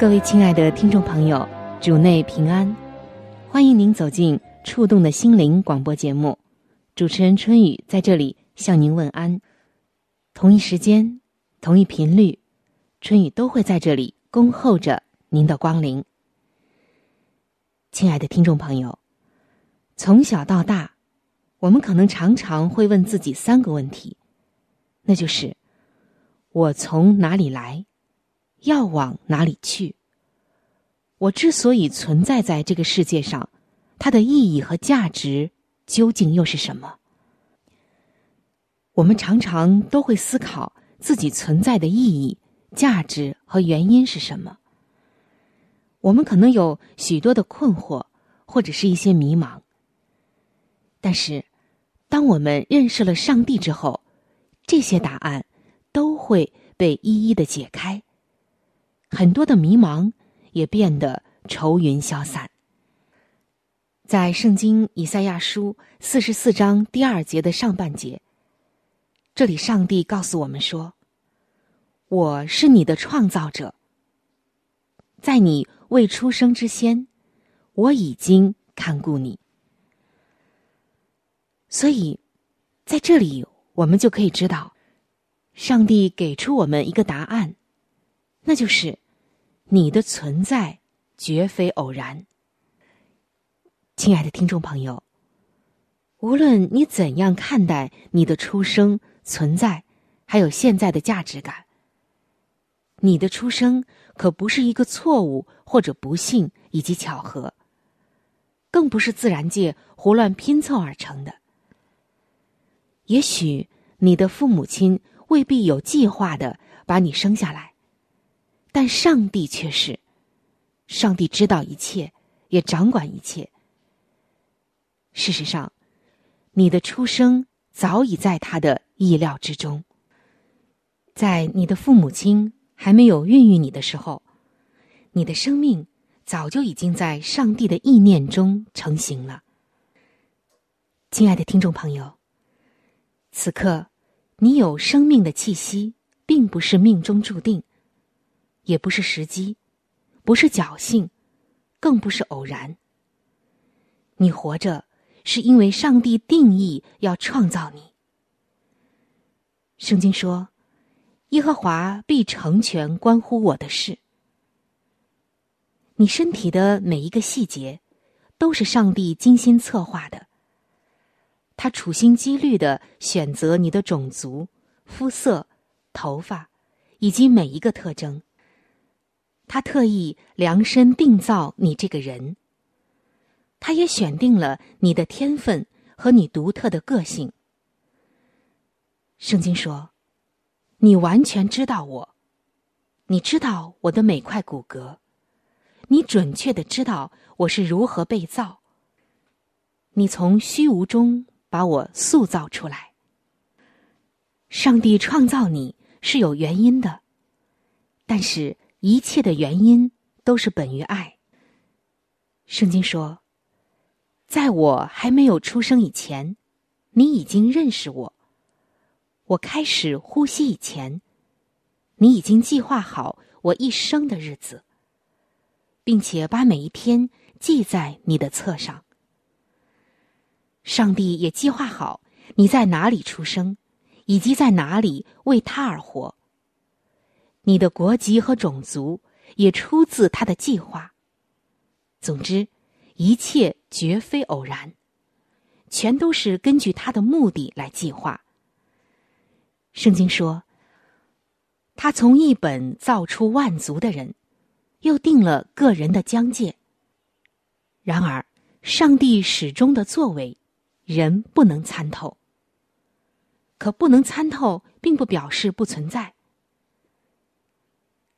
各位亲爱的听众朋友，主内平安，欢迎您走进《触动的心灵》广播节目。主持人春雨在这里向您问安。同一时间，同一频率，春雨都会在这里恭候着您的光临。亲爱的听众朋友，从小到大，我们可能常常会问自己三个问题，那就是：我从哪里来，要往哪里去？我之所以存在在这个世界上，它的意义和价值。究竟又是什么？我们常常都会思考自己存在的意义、价值和原因是什么。我们可能有许多的困惑，或者是一些迷茫。但是，当我们认识了上帝之后，这些答案都会被一一的解开，很多的迷茫也变得愁云消散。在圣经以赛亚书四十四章第二节的上半节，这里上帝告诉我们说：“我是你的创造者，在你未出生之先，我已经看顾你。”所以，在这里我们就可以知道，上帝给出我们一个答案，那就是你的存在绝非偶然。亲爱的听众朋友，无论你怎样看待你的出生、存在，还有现在的价值感，你的出生可不是一个错误或者不幸以及巧合，更不是自然界胡乱拼凑而成的。也许你的父母亲未必有计划的把你生下来，但上帝却是，上帝知道一切，也掌管一切。事实上，你的出生早已在他的意料之中。在你的父母亲还没有孕育你的时候，你的生命早就已经在上帝的意念中成型了。亲爱的听众朋友，此刻你有生命的气息，并不是命中注定，也不是时机，不是侥幸，更不是偶然。你活着。是因为上帝定义要创造你。圣经说：“耶和华必成全关乎我的事。”你身体的每一个细节，都是上帝精心策划的。他处心积虑的选择你的种族、肤色、头发，以及每一个特征。他特意量身定造你这个人。他也选定了你的天分和你独特的个性。圣经说：“你完全知道我，你知道我的每块骨骼，你准确的知道我是如何被造。你从虚无中把我塑造出来。上帝创造你是有原因的，但是一切的原因都是本于爱。圣经说。”在我还没有出生以前，你已经认识我。我开始呼吸以前，你已经计划好我一生的日子，并且把每一天记在你的册上。上帝也计划好你在哪里出生，以及在哪里为他而活。你的国籍和种族也出自他的计划。总之，一切绝非偶然，全都是根据他的目的来计划。圣经说：“他从一本造出万族的人，又定了个人的疆界。”然而，上帝始终的作为，人不能参透。可不能参透，并不表示不存在。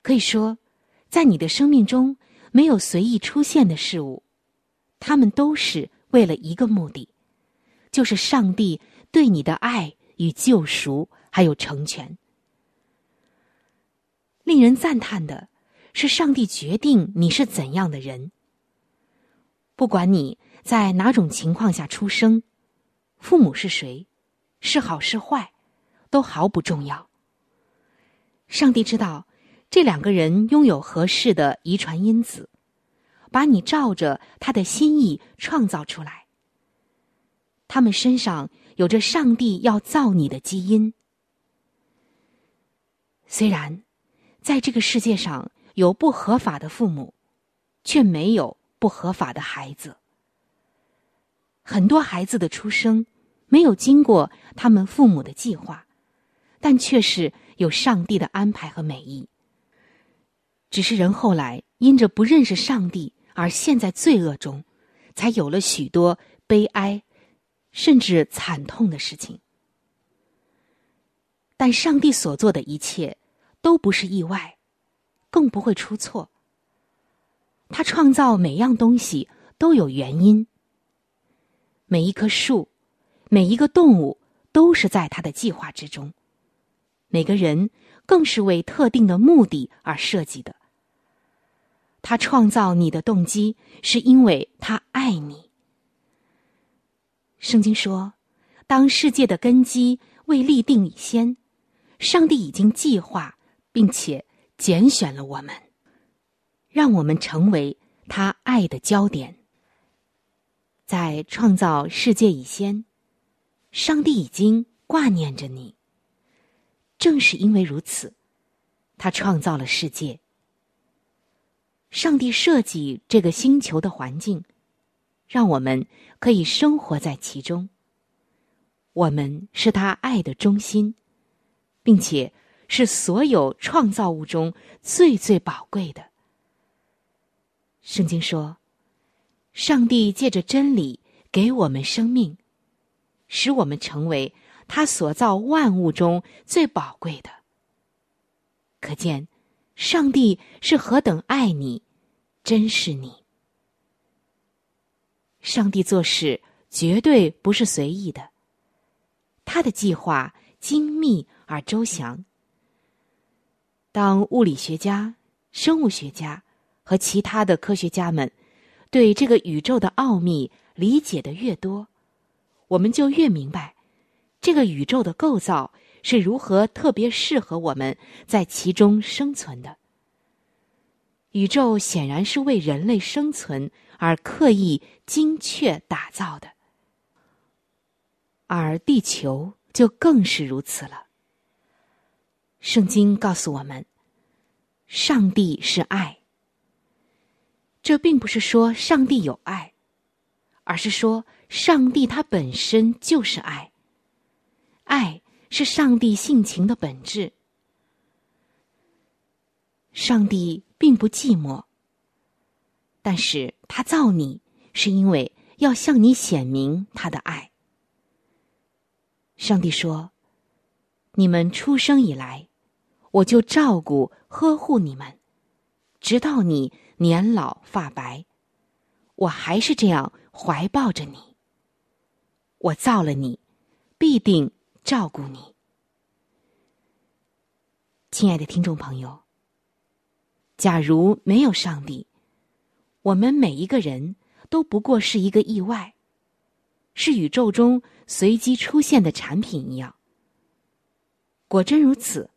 可以说，在你的生命中没有随意出现的事物，他们都是为了一个目的，就是上帝对你的爱与救赎，还有成全。令人赞叹的是，上帝决定你是怎样的人。不管你在哪种情况下出生，父母是谁。是好是坏，都毫不重要。上帝知道这两个人拥有合适的遗传因子，把你照着他的心意创造出来。他们身上有着上帝要造你的基因。虽然在这个世界上有不合法的父母，却没有不合法的孩子。很多孩子的出生。没有经过他们父母的计划，但却是有上帝的安排和美意。只是人后来因着不认识上帝而陷在罪恶中，才有了许多悲哀，甚至惨痛的事情。但上帝所做的一切都不是意外，更不会出错。他创造每样东西都有原因，每一棵树。每一个动物都是在他的计划之中，每个人更是为特定的目的而设计的。他创造你的动机是因为他爱你。圣经说，当世界的根基未立定以先，上帝已经计划并且拣选了我们，让我们成为他爱的焦点。在创造世界以先。上帝已经挂念着你。正是因为如此，他创造了世界。上帝设计这个星球的环境，让我们可以生活在其中。我们是他爱的中心，并且是所有创造物中最最宝贵的。圣经说，上帝借着真理给我们生命。使我们成为他所造万物中最宝贵的。可见，上帝是何等爱你，珍视你。上帝做事绝对不是随意的，他的计划精密而周详。当物理学家、生物学家和其他的科学家们对这个宇宙的奥秘理解的越多，我们就越明白，这个宇宙的构造是如何特别适合我们在其中生存的。宇宙显然是为人类生存而刻意精确打造的，而地球就更是如此了。圣经告诉我们，上帝是爱。这并不是说上帝有爱，而是说。上帝他本身就是爱，爱是上帝性情的本质。上帝并不寂寞，但是他造你是因为要向你显明他的爱。上帝说：“你们出生以来，我就照顾呵护你们，直到你年老发白，我还是这样怀抱着你。”我造了你，必定照顾你。亲爱的听众朋友，假如没有上帝，我们每一个人都不过是一个意外，是宇宙中随机出现的产品一样。果真如此，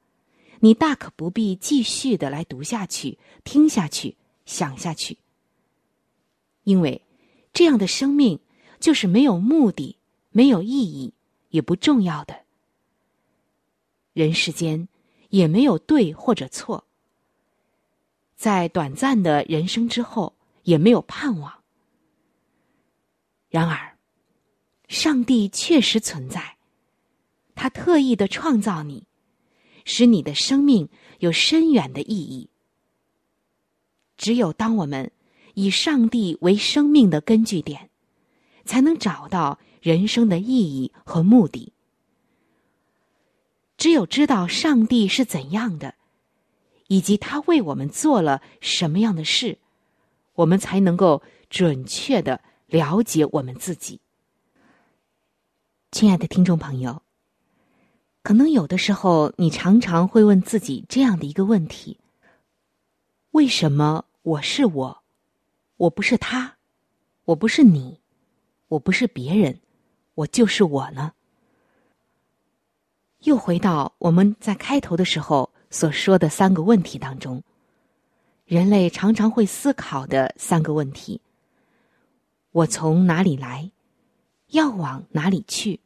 你大可不必继续的来读下去、听下去、想下去，因为这样的生命就是没有目的。没有意义，也不重要的。人世间也没有对或者错。在短暂的人生之后也没有盼望。然而，上帝确实存在，他特意的创造你，使你的生命有深远的意义。只有当我们以上帝为生命的根据点，才能找到人生的意义和目的。只有知道上帝是怎样的，以及他为我们做了什么样的事，我们才能够准确的了解我们自己。亲爱的听众朋友，可能有的时候你常常会问自己这样的一个问题：为什么我是我，我不是他，我不是你，我不是别人，我就是我呢？又回到我们在开头的时候所说的三个问题当中，人类常常会思考的三个问题：我从哪里来？要往哪里去？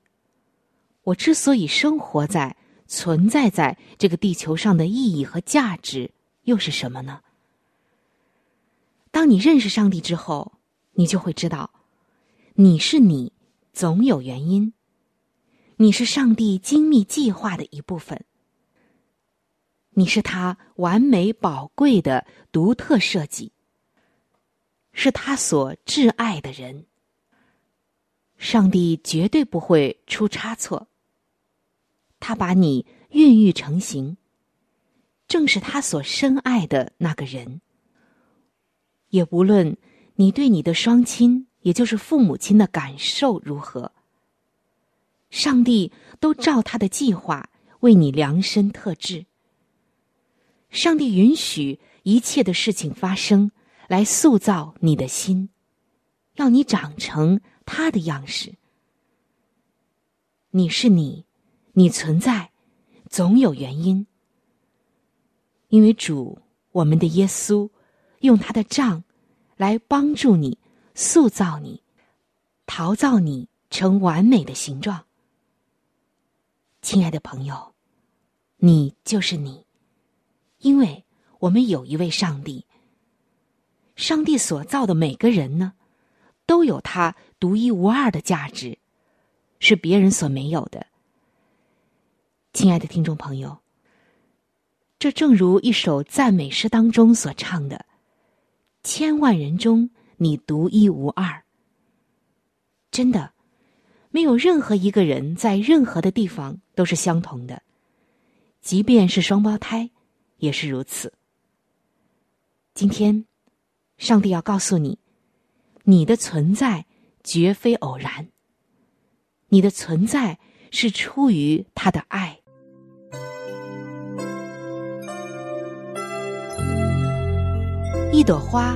我之所以生活在、存在在这个地球上的意义和价值又是什么呢？当你认识上帝之后，你就会知道，你是你，总有原因。你是上帝精密计划的一部分，你是他完美宝贵的独特设计，是他所挚爱的人。上帝绝对不会出差错。他把你孕育成型，正是他所深爱的那个人。也无论你对你的双亲，也就是父母亲的感受如何。上帝都照他的计划为你量身特制。上帝允许一切的事情发生，来塑造你的心，让你长成他的样式。你是你，你存在，总有原因。因为主，我们的耶稣，用他的杖来帮助你，塑造你，陶造你成完美的形状。亲爱的朋友，你就是你，因为我们有一位上帝。上帝所造的每个人呢，都有他独一无二的价值，是别人所没有的。亲爱的听众朋友，这正如一首赞美诗当中所唱的：“千万人中，你独一无二。”真的。没有任何一个人在任何的地方都是相同的，即便是双胞胎，也是如此。今天，上帝要告诉你，你的存在绝非偶然，你的存在是出于他的爱。一朵花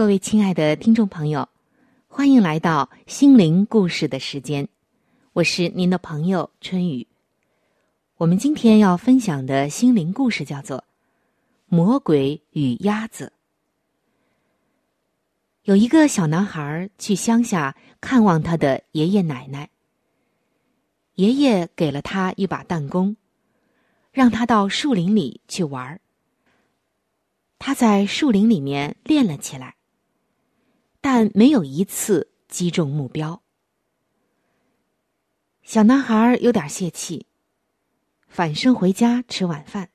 各位亲爱的听众朋友，欢迎来到心灵故事的时间，我是您的朋友春雨。我们今天要分享的心灵故事叫做《魔鬼与鸭子》。有一个小男孩去乡下看望他的爷爷奶奶，爷爷给了他一把弹弓，让他到树林里去玩儿。他在树林里面练了起来。但没有一次击中目标。小男孩有点泄气，返身回家吃晚饭。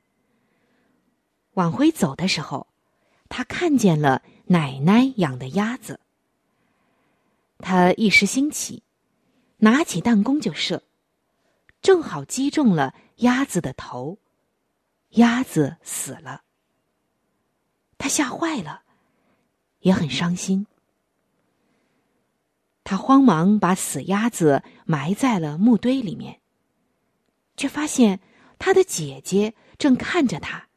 往回走的时候，他看见了奶奶养的鸭子。他一时兴起，拿起弹弓就射，正好击中了鸭子的头，鸭子死了。他吓坏了，也很伤心。他慌忙把死鸭子埋在了木堆里面，却发现他的姐姐正看着他。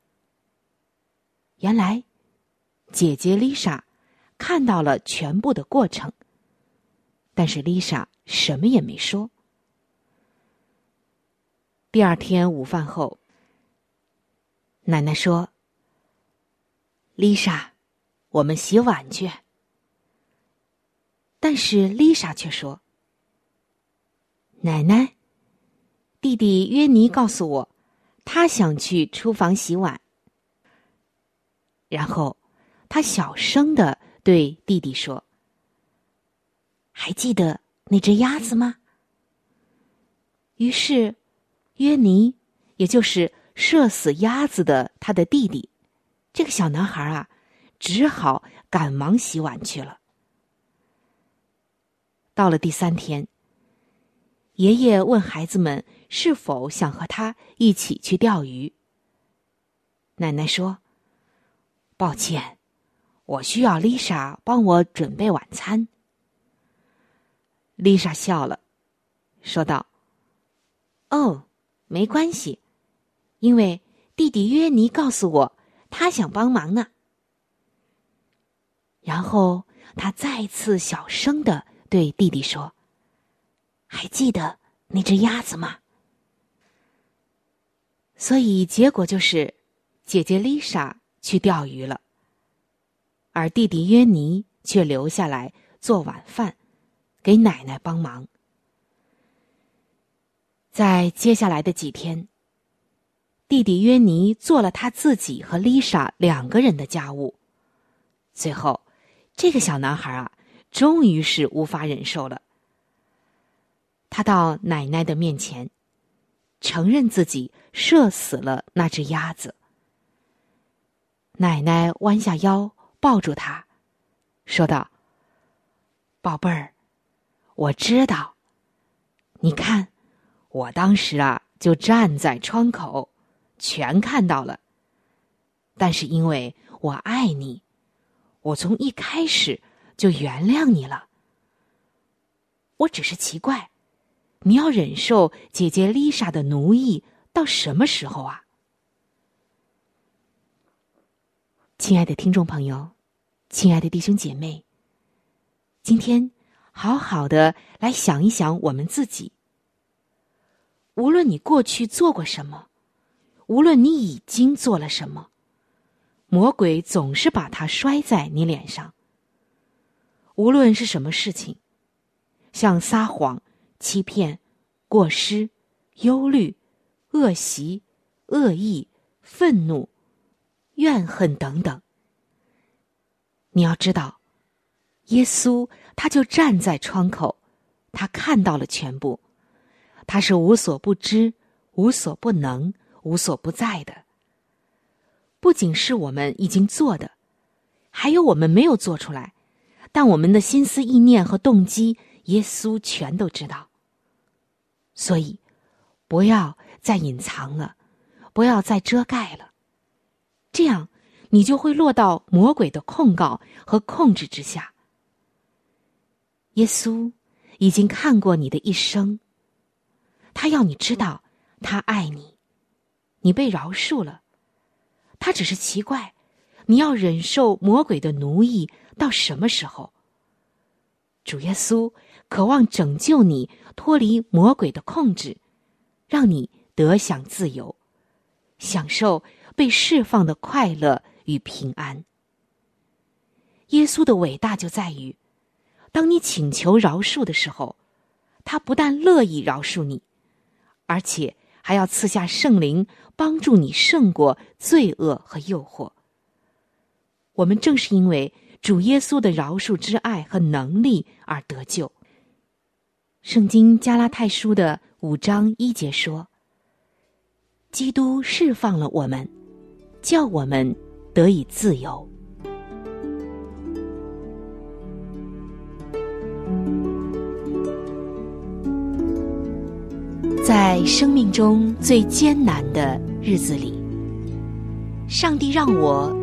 原来，姐姐丽莎看到了全部的过程，但是丽莎什么也没说。第二天午饭后，奶奶说：“丽莎，我们洗碗去。”但是丽莎却说：“奶奶，弟弟约尼告诉我，他想去厨房洗碗。”然后，他小声的对弟弟说：“还记得那只鸭子吗？”于是，约尼，也就是射死鸭子的他的弟弟，这个小男孩啊，只好赶忙洗碗去了。到了第三天，爷爷问孩子们是否想和他一起去钓鱼。奶奶说。抱歉，我需要丽莎帮我准备晚餐。丽莎笑了，说道：“哦，没关系，因为弟弟约尼告诉我他想帮忙呢。”然后他再次小声的对弟弟说：“还记得那只鸭子吗？”所以结果就是，姐姐丽莎。去钓鱼了，而弟弟约尼却留下来做晚饭，给奶奶帮忙。在接下来的几天，弟弟约尼做了他自己和丽莎两个人的家务。最后，这个小男孩啊，终于是无法忍受了。他到奶奶的面前，承认自己射死了那只鸭子。奶奶弯下腰抱住他，说道：“宝贝儿，我知道。你看，我当时啊就站在窗口，全看到了。但是因为我爱你，我从一开始就原谅你了。我只是奇怪，你要忍受姐姐丽莎的奴役到什么时候啊？”亲爱的听众朋友，亲爱的弟兄姐妹，今天好好的来想一想我们自己。无论你过去做过什么，无论你已经做了什么，魔鬼总是把它摔在你脸上。无论是什么事情，像撒谎、欺骗、过失、忧虑、恶习、恶意、愤怒。怨恨等等，你要知道，耶稣他就站在窗口，他看到了全部，他是无所不知、无所不能、无所不在的。不仅是我们已经做的，还有我们没有做出来，但我们的心思意念和动机，耶稣全都知道。所以，不要再隐藏了，不要再遮盖了。这样，你就会落到魔鬼的控告和控制之下。耶稣已经看过你的一生，他要你知道，他爱你，你被饶恕了。他只是奇怪，你要忍受魔鬼的奴役到什么时候？主耶稣渴望拯救你脱离魔鬼的控制，让你得享自由，享受。被释放的快乐与平安。耶稣的伟大就在于，当你请求饶恕的时候，他不但乐意饶恕你，而且还要赐下圣灵，帮助你胜过罪恶和诱惑。我们正是因为主耶稣的饶恕之爱和能力而得救。圣经加拉太书的五章一节说：“基督释放了我们。”叫我们得以自由。在生命中最艰难的日子里，上帝让我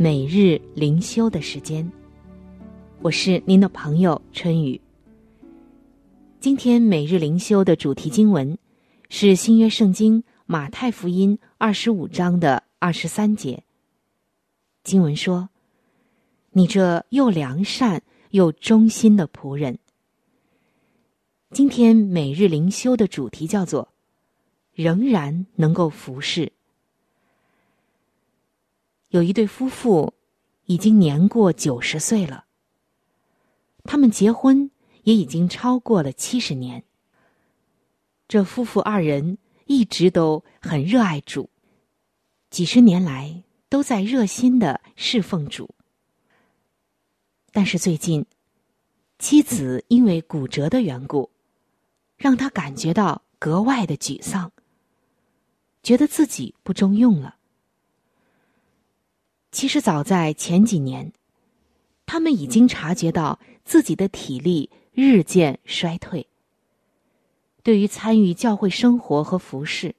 每日灵修的时间。我是您的朋友春雨。今天每日灵修的主题经文是新约圣经马太福音二十五章的二十三节。经文说：“你这又良善又忠心的仆人。”今天每日灵修的主题叫做“仍然能够服侍”。有一对夫妇已经年过九十岁了，他们结婚。也已经超过了七十年。这夫妇二人一直都很热爱主，几十年来都在热心的侍奉主。但是最近，妻子因为骨折的缘故，让他感觉到格外的沮丧，觉得自己不中用了。其实早在前几年，他们已经察觉到自己的体力。日渐衰退。对于参与教会生活和服饰，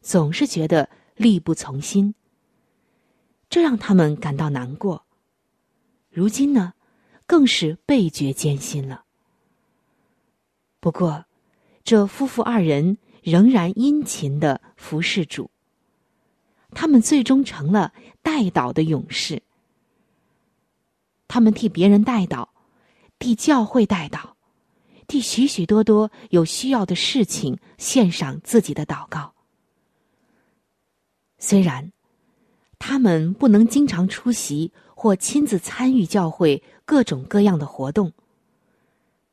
总是觉得力不从心，这让他们感到难过。如今呢，更是倍觉艰辛了。不过，这夫妇二人仍然殷勤的服侍主。他们最终成了代祷的勇士。他们替别人代祷，替教会代祷。替许许多多有需要的事情献上自己的祷告。虽然他们不能经常出席或亲自参与教会各种各样的活动，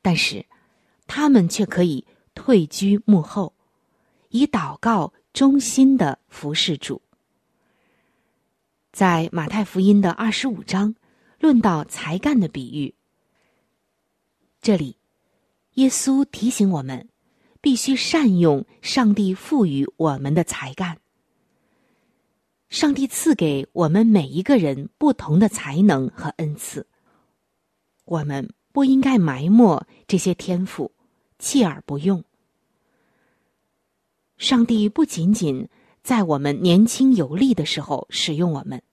但是他们却可以退居幕后，以祷告忠心的服侍主。在马太福音的二十五章，论到才干的比喻，这里。耶稣提醒我们，必须善用上帝赋予我们的才干。上帝赐给我们每一个人不同的才能和恩赐，我们不应该埋没这些天赋，弃而不用。上帝不仅仅在我们年轻有力的时候使用我们，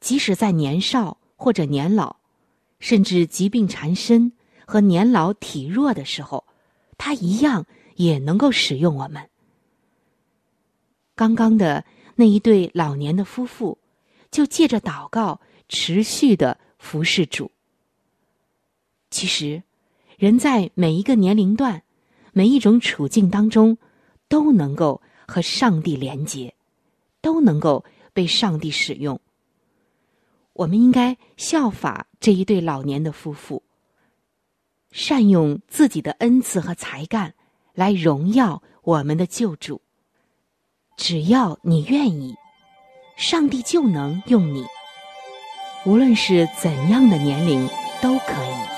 即使在年少或者年老，甚至疾病缠身。和年老体弱的时候，他一样也能够使用我们。刚刚的那一对老年的夫妇，就借着祷告持续的服侍主。其实，人在每一个年龄段、每一种处境当中，都能够和上帝连结，都能够被上帝使用。我们应该效法这一对老年的夫妇。善用自己的恩赐和才干，来荣耀我们的救主。只要你愿意，上帝就能用你。无论是怎样的年龄，都可以。